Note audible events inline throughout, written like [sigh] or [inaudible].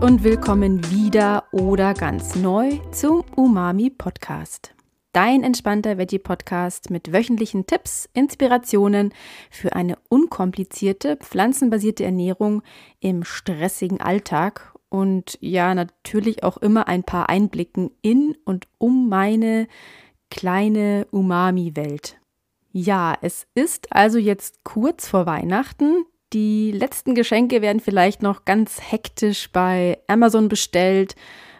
Und willkommen wieder oder ganz neu zum Umami Podcast. Dein entspannter Veggie Podcast mit wöchentlichen Tipps, Inspirationen für eine unkomplizierte, pflanzenbasierte Ernährung im stressigen Alltag und ja, natürlich auch immer ein paar Einblicken in und um meine kleine Umami-Welt. Ja, es ist also jetzt kurz vor Weihnachten. Die letzten Geschenke werden vielleicht noch ganz hektisch bei Amazon bestellt.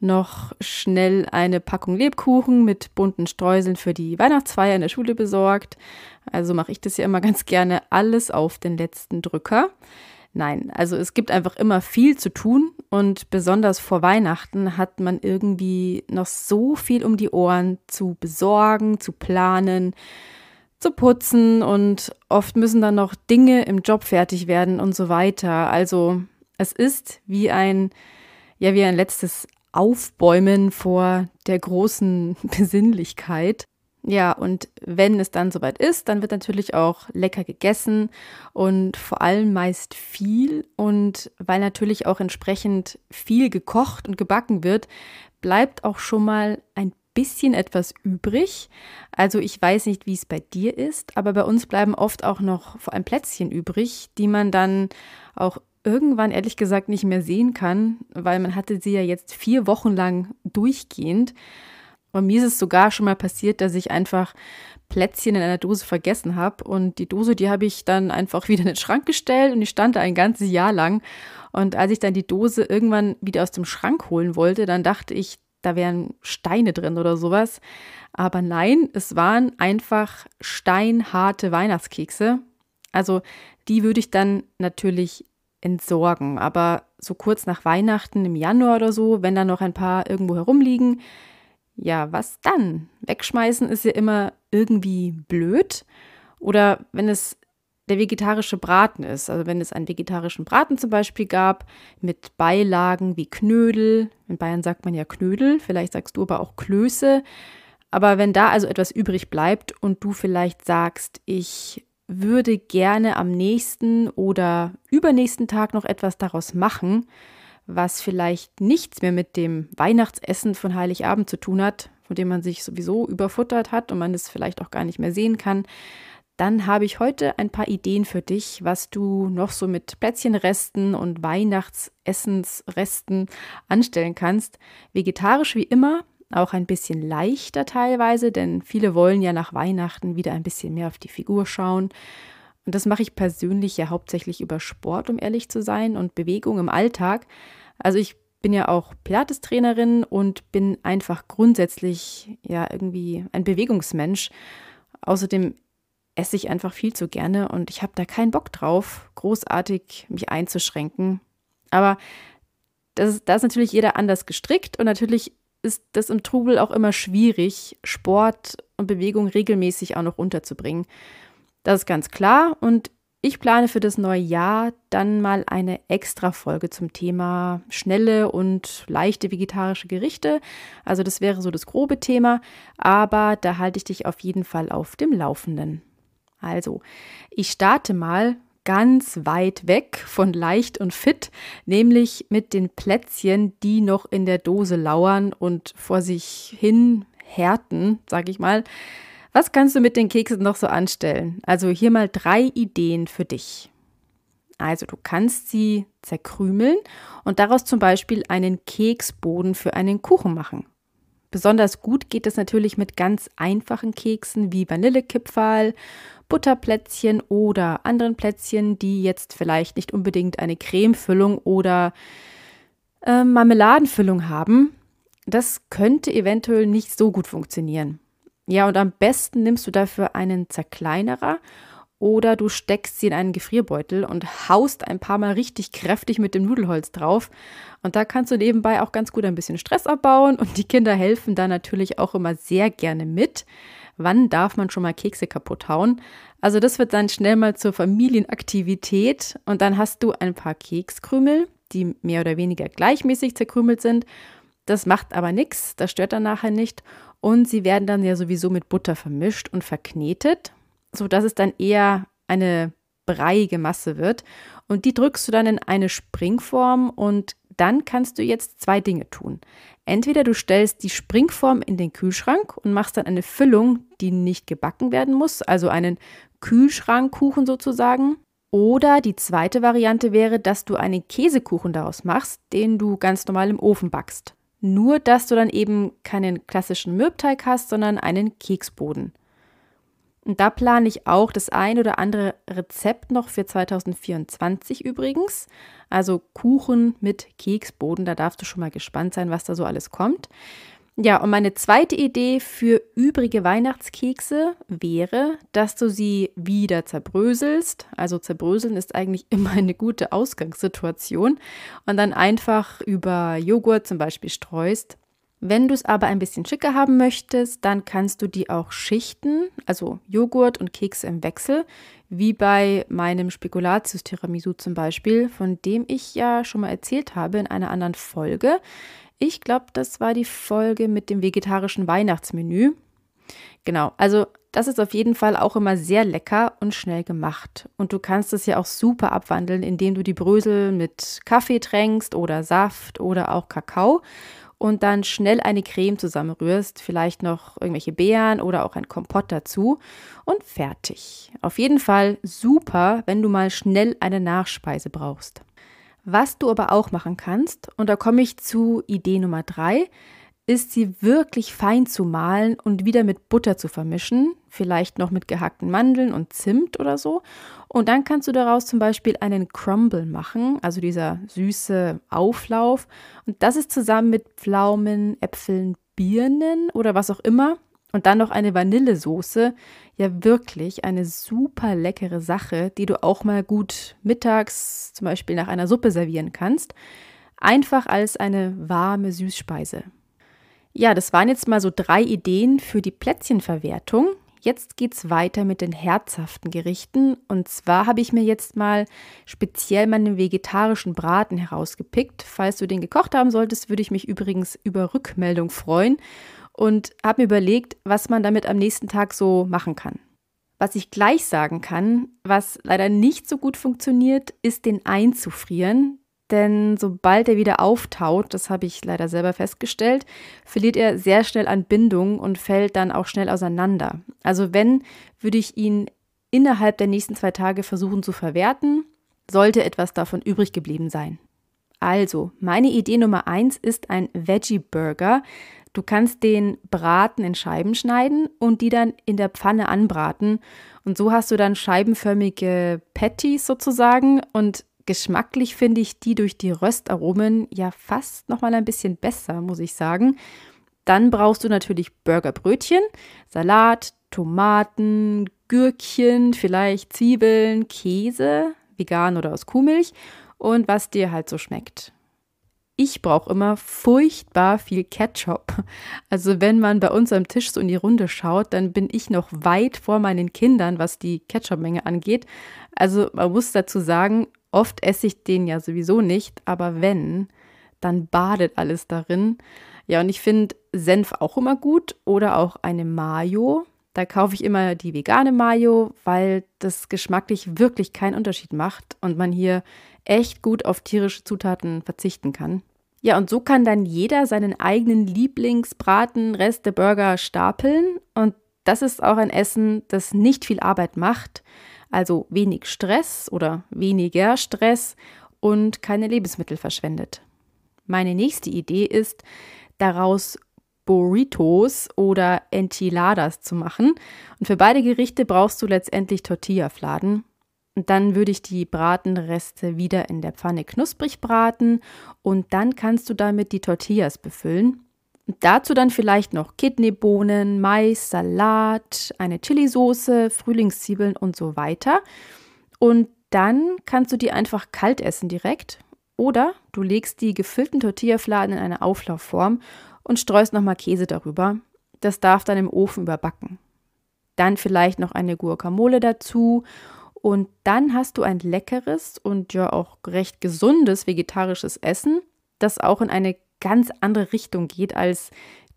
Noch schnell eine Packung Lebkuchen mit bunten Streuseln für die Weihnachtsfeier in der Schule besorgt. Also mache ich das ja immer ganz gerne alles auf den letzten Drücker. Nein, also es gibt einfach immer viel zu tun und besonders vor Weihnachten hat man irgendwie noch so viel um die Ohren zu besorgen, zu planen zu putzen und oft müssen dann noch Dinge im Job fertig werden und so weiter. Also es ist wie ein, ja, wie ein letztes Aufbäumen vor der großen [laughs] Besinnlichkeit. Ja, und wenn es dann soweit ist, dann wird natürlich auch lecker gegessen und vor allem meist viel. Und weil natürlich auch entsprechend viel gekocht und gebacken wird, bleibt auch schon mal ein bisschen etwas übrig. Also ich weiß nicht, wie es bei dir ist, aber bei uns bleiben oft auch noch vor allem Plätzchen übrig, die man dann auch irgendwann ehrlich gesagt nicht mehr sehen kann, weil man hatte sie ja jetzt vier Wochen lang durchgehend. Und mir ist es sogar schon mal passiert, dass ich einfach Plätzchen in einer Dose vergessen habe. Und die Dose, die habe ich dann einfach [laughs] wieder in den Schrank gestellt und die stand da ein ganzes Jahr lang. Und als ich dann die Dose irgendwann wieder aus dem Schrank holen wollte, dann dachte ich, da wären Steine drin oder sowas. Aber nein, es waren einfach steinharte Weihnachtskekse. Also die würde ich dann natürlich entsorgen. Aber so kurz nach Weihnachten im Januar oder so, wenn da noch ein paar irgendwo herumliegen, ja, was dann? Wegschmeißen ist ja immer irgendwie blöd. Oder wenn es der vegetarische Braten ist. Also wenn es einen vegetarischen Braten zum Beispiel gab mit Beilagen wie Knödel, in Bayern sagt man ja Knödel, vielleicht sagst du aber auch Klöße. Aber wenn da also etwas übrig bleibt und du vielleicht sagst, ich würde gerne am nächsten oder übernächsten Tag noch etwas daraus machen, was vielleicht nichts mehr mit dem Weihnachtsessen von Heiligabend zu tun hat, von dem man sich sowieso überfuttert hat und man es vielleicht auch gar nicht mehr sehen kann, dann habe ich heute ein paar Ideen für dich, was du noch so mit Plätzchenresten und Weihnachtsessensresten anstellen kannst. Vegetarisch wie immer, auch ein bisschen leichter teilweise, denn viele wollen ja nach Weihnachten wieder ein bisschen mehr auf die Figur schauen. Und das mache ich persönlich ja hauptsächlich über Sport, um ehrlich zu sein, und Bewegung im Alltag. Also ich bin ja auch Pilates-Trainerin und bin einfach grundsätzlich ja irgendwie ein Bewegungsmensch. Außerdem esse ich einfach viel zu gerne und ich habe da keinen Bock drauf, großartig mich einzuschränken. Aber das, da ist natürlich jeder anders gestrickt und natürlich ist das im Trubel auch immer schwierig, Sport und Bewegung regelmäßig auch noch unterzubringen. Das ist ganz klar und ich plane für das neue Jahr dann mal eine extra Folge zum Thema schnelle und leichte vegetarische Gerichte. Also das wäre so das grobe Thema, aber da halte ich dich auf jeden Fall auf dem Laufenden. Also, ich starte mal ganz weit weg von leicht und fit, nämlich mit den Plätzchen, die noch in der Dose lauern und vor sich hin härten, sag ich mal. Was kannst du mit den Keksen noch so anstellen? Also hier mal drei Ideen für dich. Also du kannst sie zerkrümeln und daraus zum Beispiel einen Keksboden für einen Kuchen machen. Besonders gut geht es natürlich mit ganz einfachen Keksen wie Vanillekipferl, Butterplätzchen oder anderen Plätzchen, die jetzt vielleicht nicht unbedingt eine Cremefüllung oder äh, Marmeladenfüllung haben. Das könnte eventuell nicht so gut funktionieren. Ja, und am besten nimmst du dafür einen Zerkleinerer oder du steckst sie in einen Gefrierbeutel und haust ein paar Mal richtig kräftig mit dem Nudelholz drauf. Und da kannst du nebenbei auch ganz gut ein bisschen Stress abbauen und die Kinder helfen da natürlich auch immer sehr gerne mit. Wann darf man schon mal Kekse kaputt hauen? Also das wird dann schnell mal zur Familienaktivität und dann hast du ein paar Kekskrümel, die mehr oder weniger gleichmäßig zerkrümelt sind. Das macht aber nichts, das stört dann nachher nicht. Und sie werden dann ja sowieso mit Butter vermischt und verknetet sodass es dann eher eine breiige Masse wird. Und die drückst du dann in eine Springform und dann kannst du jetzt zwei Dinge tun. Entweder du stellst die Springform in den Kühlschrank und machst dann eine Füllung, die nicht gebacken werden muss, also einen Kühlschrankkuchen sozusagen. Oder die zweite Variante wäre, dass du einen Käsekuchen daraus machst, den du ganz normal im Ofen backst. Nur, dass du dann eben keinen klassischen Mürbteig hast, sondern einen Keksboden. Und da plane ich auch das ein oder andere Rezept noch für 2024 übrigens. Also Kuchen mit Keksboden, da darfst du schon mal gespannt sein, was da so alles kommt. Ja, und meine zweite Idee für übrige Weihnachtskekse wäre, dass du sie wieder zerbröselst. Also zerbröseln ist eigentlich [laughs] immer eine gute Ausgangssituation und dann einfach über Joghurt zum Beispiel streust wenn du es aber ein bisschen schicker haben möchtest, dann kannst du die auch schichten, also Joghurt und Kekse im Wechsel, wie bei meinem Spekulatius Tiramisu zum Beispiel, von dem ich ja schon mal erzählt habe in einer anderen Folge. Ich glaube, das war die Folge mit dem vegetarischen Weihnachtsmenü. Genau, also das ist auf jeden Fall auch immer sehr lecker und schnell gemacht. Und du kannst es ja auch super abwandeln, indem du die Brösel mit Kaffee tränkst oder Saft oder auch Kakao und dann schnell eine Creme zusammenrührst, vielleicht noch irgendwelche Beeren oder auch ein Kompott dazu und fertig. Auf jeden Fall super, wenn du mal schnell eine Nachspeise brauchst. Was du aber auch machen kannst, und da komme ich zu Idee Nummer drei, ist sie wirklich fein zu mahlen und wieder mit Butter zu vermischen, vielleicht noch mit gehackten Mandeln und Zimt oder so. Und dann kannst du daraus zum Beispiel einen Crumble machen, also dieser süße Auflauf. Und das ist zusammen mit Pflaumen, Äpfeln, Birnen oder was auch immer. Und dann noch eine Vanillesoße. Ja, wirklich eine super leckere Sache, die du auch mal gut mittags, zum Beispiel nach einer Suppe servieren kannst. Einfach als eine warme Süßspeise. Ja, das waren jetzt mal so drei Ideen für die Plätzchenverwertung. Jetzt geht's weiter mit den herzhaften Gerichten. Und zwar habe ich mir jetzt mal speziell meinen vegetarischen Braten herausgepickt. Falls du den gekocht haben solltest, würde ich mich übrigens über Rückmeldung freuen und habe mir überlegt, was man damit am nächsten Tag so machen kann. Was ich gleich sagen kann, was leider nicht so gut funktioniert, ist den einzufrieren, denn sobald er wieder auftaut, das habe ich leider selber festgestellt, verliert er sehr schnell an Bindung und fällt dann auch schnell auseinander. Also wenn, würde ich ihn innerhalb der nächsten zwei Tage versuchen zu verwerten, sollte etwas davon übrig geblieben sein. Also, meine Idee Nummer eins ist ein Veggie Burger. Du kannst den Braten in Scheiben schneiden und die dann in der Pfanne anbraten. Und so hast du dann scheibenförmige Patties sozusagen und Geschmacklich finde ich die durch die Röstaromen ja fast noch mal ein bisschen besser, muss ich sagen. Dann brauchst du natürlich Burgerbrötchen, Salat, Tomaten, Gürkchen, vielleicht Zwiebeln, Käse, vegan oder aus Kuhmilch und was dir halt so schmeckt. Ich brauche immer furchtbar viel Ketchup. Also wenn man bei uns am Tisch so in die Runde schaut, dann bin ich noch weit vor meinen Kindern, was die Ketchup-Menge angeht. Also man muss dazu sagen, Oft esse ich den ja sowieso nicht, aber wenn, dann badet alles darin. Ja, und ich finde Senf auch immer gut oder auch eine Mayo. Da kaufe ich immer die vegane Mayo, weil das geschmacklich wirklich keinen Unterschied macht und man hier echt gut auf tierische Zutaten verzichten kann. Ja, und so kann dann jeder seinen eigenen Lieblingsbraten, Reste, Burger stapeln. Und das ist auch ein Essen, das nicht viel Arbeit macht also wenig Stress oder weniger Stress und keine Lebensmittel verschwendet. Meine nächste Idee ist, daraus Burritos oder Enchiladas zu machen. Und für beide Gerichte brauchst du letztendlich Tortillafladen. Und dann würde ich die Bratenreste wieder in der Pfanne knusprig braten und dann kannst du damit die Tortillas befüllen. Dazu dann vielleicht noch Kidneybohnen, Mais, Salat, eine Chilisauce, Frühlingszwiebeln und so weiter. Und dann kannst du die einfach kalt essen direkt. Oder du legst die gefüllten Tortillafladen in eine Auflaufform und streust nochmal Käse darüber. Das darf dann im Ofen überbacken. Dann vielleicht noch eine Guacamole dazu. Und dann hast du ein leckeres und ja auch recht gesundes vegetarisches Essen, das auch in eine ganz andere Richtung geht als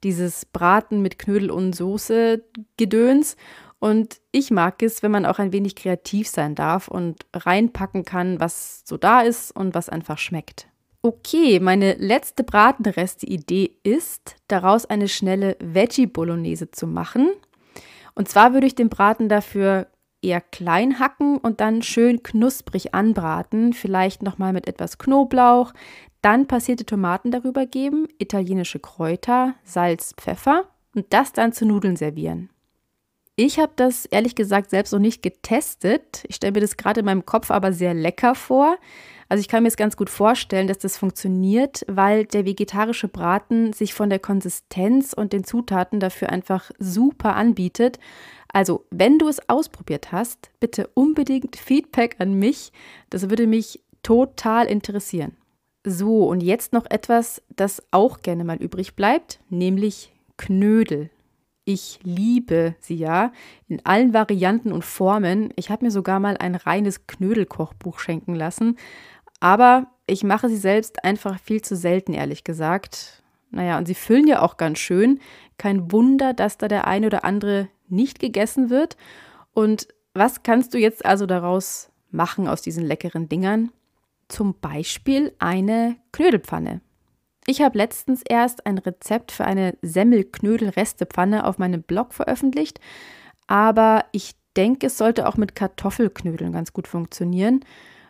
dieses Braten mit Knödel und Soße Gedöns. Und ich mag es, wenn man auch ein wenig kreativ sein darf und reinpacken kann, was so da ist und was einfach schmeckt. Okay, meine letzte Bratenreste-Idee ist, daraus eine schnelle Veggie-Bolognese zu machen. Und zwar würde ich den Braten dafür eher klein hacken und dann schön knusprig anbraten, vielleicht nochmal mit etwas Knoblauch, dann passierte Tomaten darüber geben, italienische Kräuter, Salz, Pfeffer und das dann zu Nudeln servieren. Ich habe das ehrlich gesagt selbst noch nicht getestet. Ich stelle mir das gerade in meinem Kopf aber sehr lecker vor. Also ich kann mir es ganz gut vorstellen, dass das funktioniert, weil der vegetarische Braten sich von der Konsistenz und den Zutaten dafür einfach super anbietet. Also, wenn du es ausprobiert hast, bitte unbedingt Feedback an mich. Das würde mich total interessieren. So, und jetzt noch etwas, das auch gerne mal übrig bleibt, nämlich Knödel. Ich liebe sie ja in allen Varianten und Formen. Ich habe mir sogar mal ein reines Knödelkochbuch schenken lassen. Aber ich mache sie selbst einfach viel zu selten, ehrlich gesagt. Naja, und sie füllen ja auch ganz schön. Kein Wunder, dass da der eine oder andere nicht gegessen wird. Und was kannst du jetzt also daraus machen aus diesen leckeren Dingern? Zum Beispiel eine Knödelpfanne. Ich habe letztens erst ein Rezept für eine Semmelknödel-Restepfanne auf meinem Blog veröffentlicht, aber ich denke, es sollte auch mit Kartoffelknödeln ganz gut funktionieren.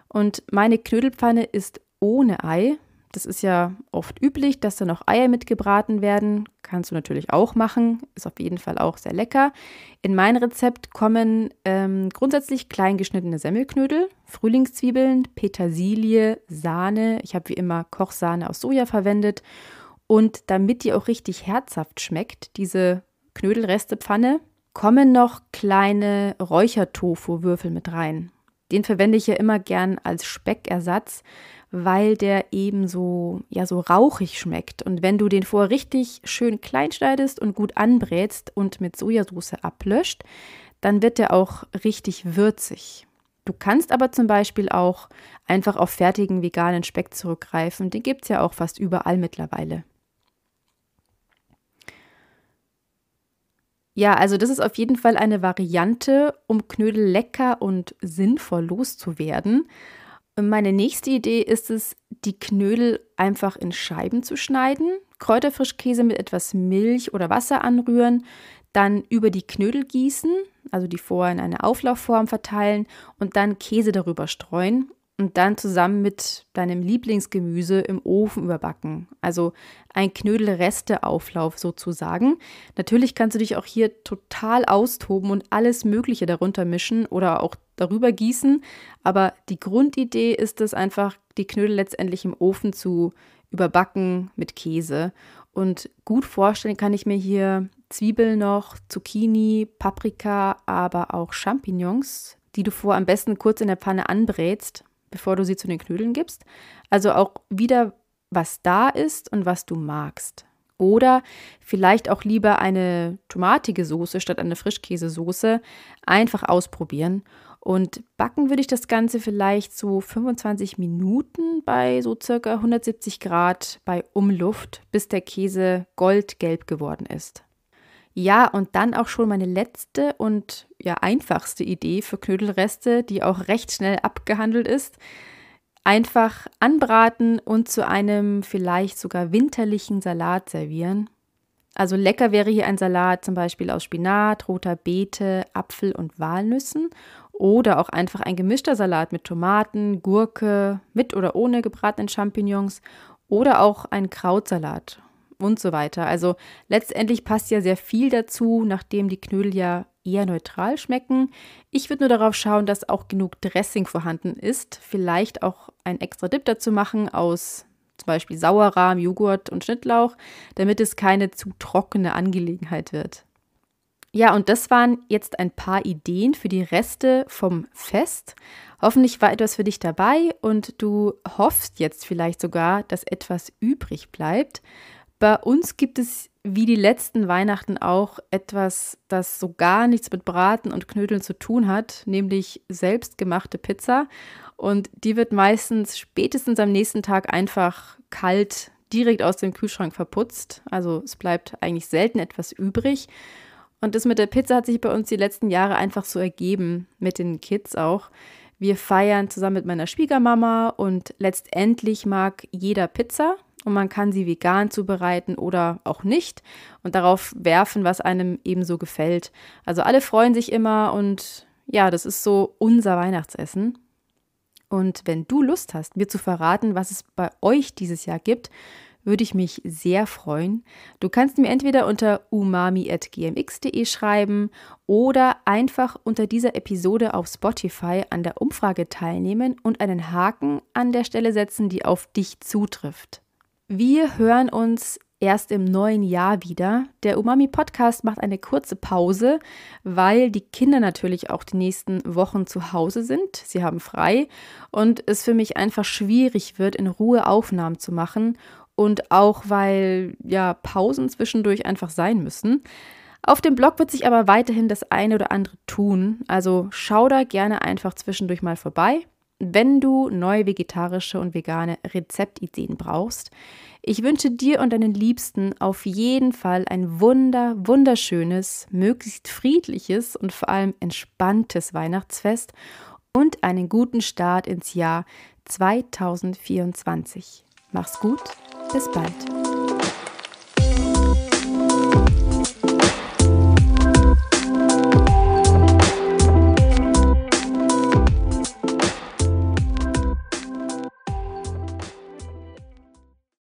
Und meine Knödelpfanne ist ohne Ei, das ist ja oft üblich, dass da noch Eier mitgebraten werden. Kannst du natürlich auch machen. Ist auf jeden Fall auch sehr lecker. In mein Rezept kommen ähm, grundsätzlich klein geschnittene Semmelknödel, Frühlingszwiebeln, Petersilie, Sahne. Ich habe wie immer Kochsahne aus Soja verwendet. Und damit die auch richtig herzhaft schmeckt, diese Knödelrestepfanne, kommen noch kleine Räuchertofu-Würfel mit rein. Den verwende ich ja immer gern als Speckersatz, weil der eben so, ja, so rauchig schmeckt. Und wenn du den vorher richtig schön klein schneidest und gut anbrätst und mit Sojasauce ablöscht, dann wird der auch richtig würzig. Du kannst aber zum Beispiel auch einfach auf fertigen veganen Speck zurückgreifen. Den gibt es ja auch fast überall mittlerweile. Ja, also das ist auf jeden Fall eine Variante, um Knödel lecker und sinnvoll loszuwerden. Meine nächste Idee ist es, die Knödel einfach in Scheiben zu schneiden, Kräuterfrischkäse mit etwas Milch oder Wasser anrühren, dann über die Knödel gießen, also die vorher in eine Auflaufform verteilen und dann Käse darüber streuen und dann zusammen mit deinem Lieblingsgemüse im Ofen überbacken. Also ein Knödelresteauflauf sozusagen. Natürlich kannst du dich auch hier total austoben und alles Mögliche darunter mischen oder auch darüber gießen. Aber die Grundidee ist es einfach, die Knödel letztendlich im Ofen zu überbacken mit Käse. Und gut vorstellen kann ich mir hier Zwiebeln noch, Zucchini, Paprika, aber auch Champignons, die du vor am besten kurz in der Pfanne anbrätst bevor du sie zu den Knödeln gibst. Also auch wieder, was da ist und was du magst. Oder vielleicht auch lieber eine tomatige Soße statt eine Frischkäsesoße. Einfach ausprobieren. Und backen würde ich das Ganze vielleicht so 25 Minuten bei so circa 170 Grad bei Umluft, bis der Käse goldgelb geworden ist. Ja, und dann auch schon meine letzte und ja einfachste Idee für Knödelreste, die auch recht schnell abgehandelt ist. Einfach anbraten und zu einem vielleicht sogar winterlichen Salat servieren. Also lecker wäre hier ein Salat zum Beispiel aus Spinat, roter Beete, Apfel und Walnüssen oder auch einfach ein gemischter Salat mit Tomaten, Gurke, mit oder ohne gebratenen Champignons oder auch ein Krautsalat und so weiter. Also letztendlich passt ja sehr viel dazu, nachdem die Knödel ja eher neutral schmecken. Ich würde nur darauf schauen, dass auch genug Dressing vorhanden ist. Vielleicht auch ein extra Dip dazu machen aus zum Beispiel Sauerrahm, Joghurt und Schnittlauch, damit es keine zu trockene Angelegenheit wird. Ja, und das waren jetzt ein paar Ideen für die Reste vom Fest. Hoffentlich war etwas für dich dabei und du hoffst jetzt vielleicht sogar, dass etwas übrig bleibt. Bei uns gibt es wie die letzten Weihnachten auch etwas, das so gar nichts mit Braten und Knödeln zu tun hat, nämlich selbstgemachte Pizza. Und die wird meistens spätestens am nächsten Tag einfach kalt direkt aus dem Kühlschrank verputzt. Also es bleibt eigentlich selten etwas übrig. Und das mit der Pizza hat sich bei uns die letzten Jahre einfach so ergeben, mit den Kids auch. Wir feiern zusammen mit meiner Schwiegermama und letztendlich mag jeder Pizza und man kann sie vegan zubereiten oder auch nicht und darauf werfen, was einem ebenso gefällt. Also alle freuen sich immer und ja, das ist so unser Weihnachtsessen. Und wenn du Lust hast, mir zu verraten, was es bei euch dieses Jahr gibt, würde ich mich sehr freuen. Du kannst mir entweder unter umami.gmx.de schreiben oder einfach unter dieser Episode auf Spotify an der Umfrage teilnehmen und einen Haken an der Stelle setzen, die auf dich zutrifft. Wir hören uns erst im neuen Jahr wieder. Der Umami Podcast macht eine kurze Pause, weil die Kinder natürlich auch die nächsten Wochen zu Hause sind. Sie haben frei und es für mich einfach schwierig wird, in Ruhe Aufnahmen zu machen und auch weil ja Pausen zwischendurch einfach sein müssen. Auf dem Blog wird sich aber weiterhin das eine oder andere tun, also schau da gerne einfach zwischendurch mal vorbei, wenn du neue vegetarische und vegane Rezeptideen brauchst. Ich wünsche dir und deinen Liebsten auf jeden Fall ein wunder, wunderschönes, möglichst friedliches und vor allem entspanntes Weihnachtsfest und einen guten Start ins Jahr 2024. Mach's gut, bis bald.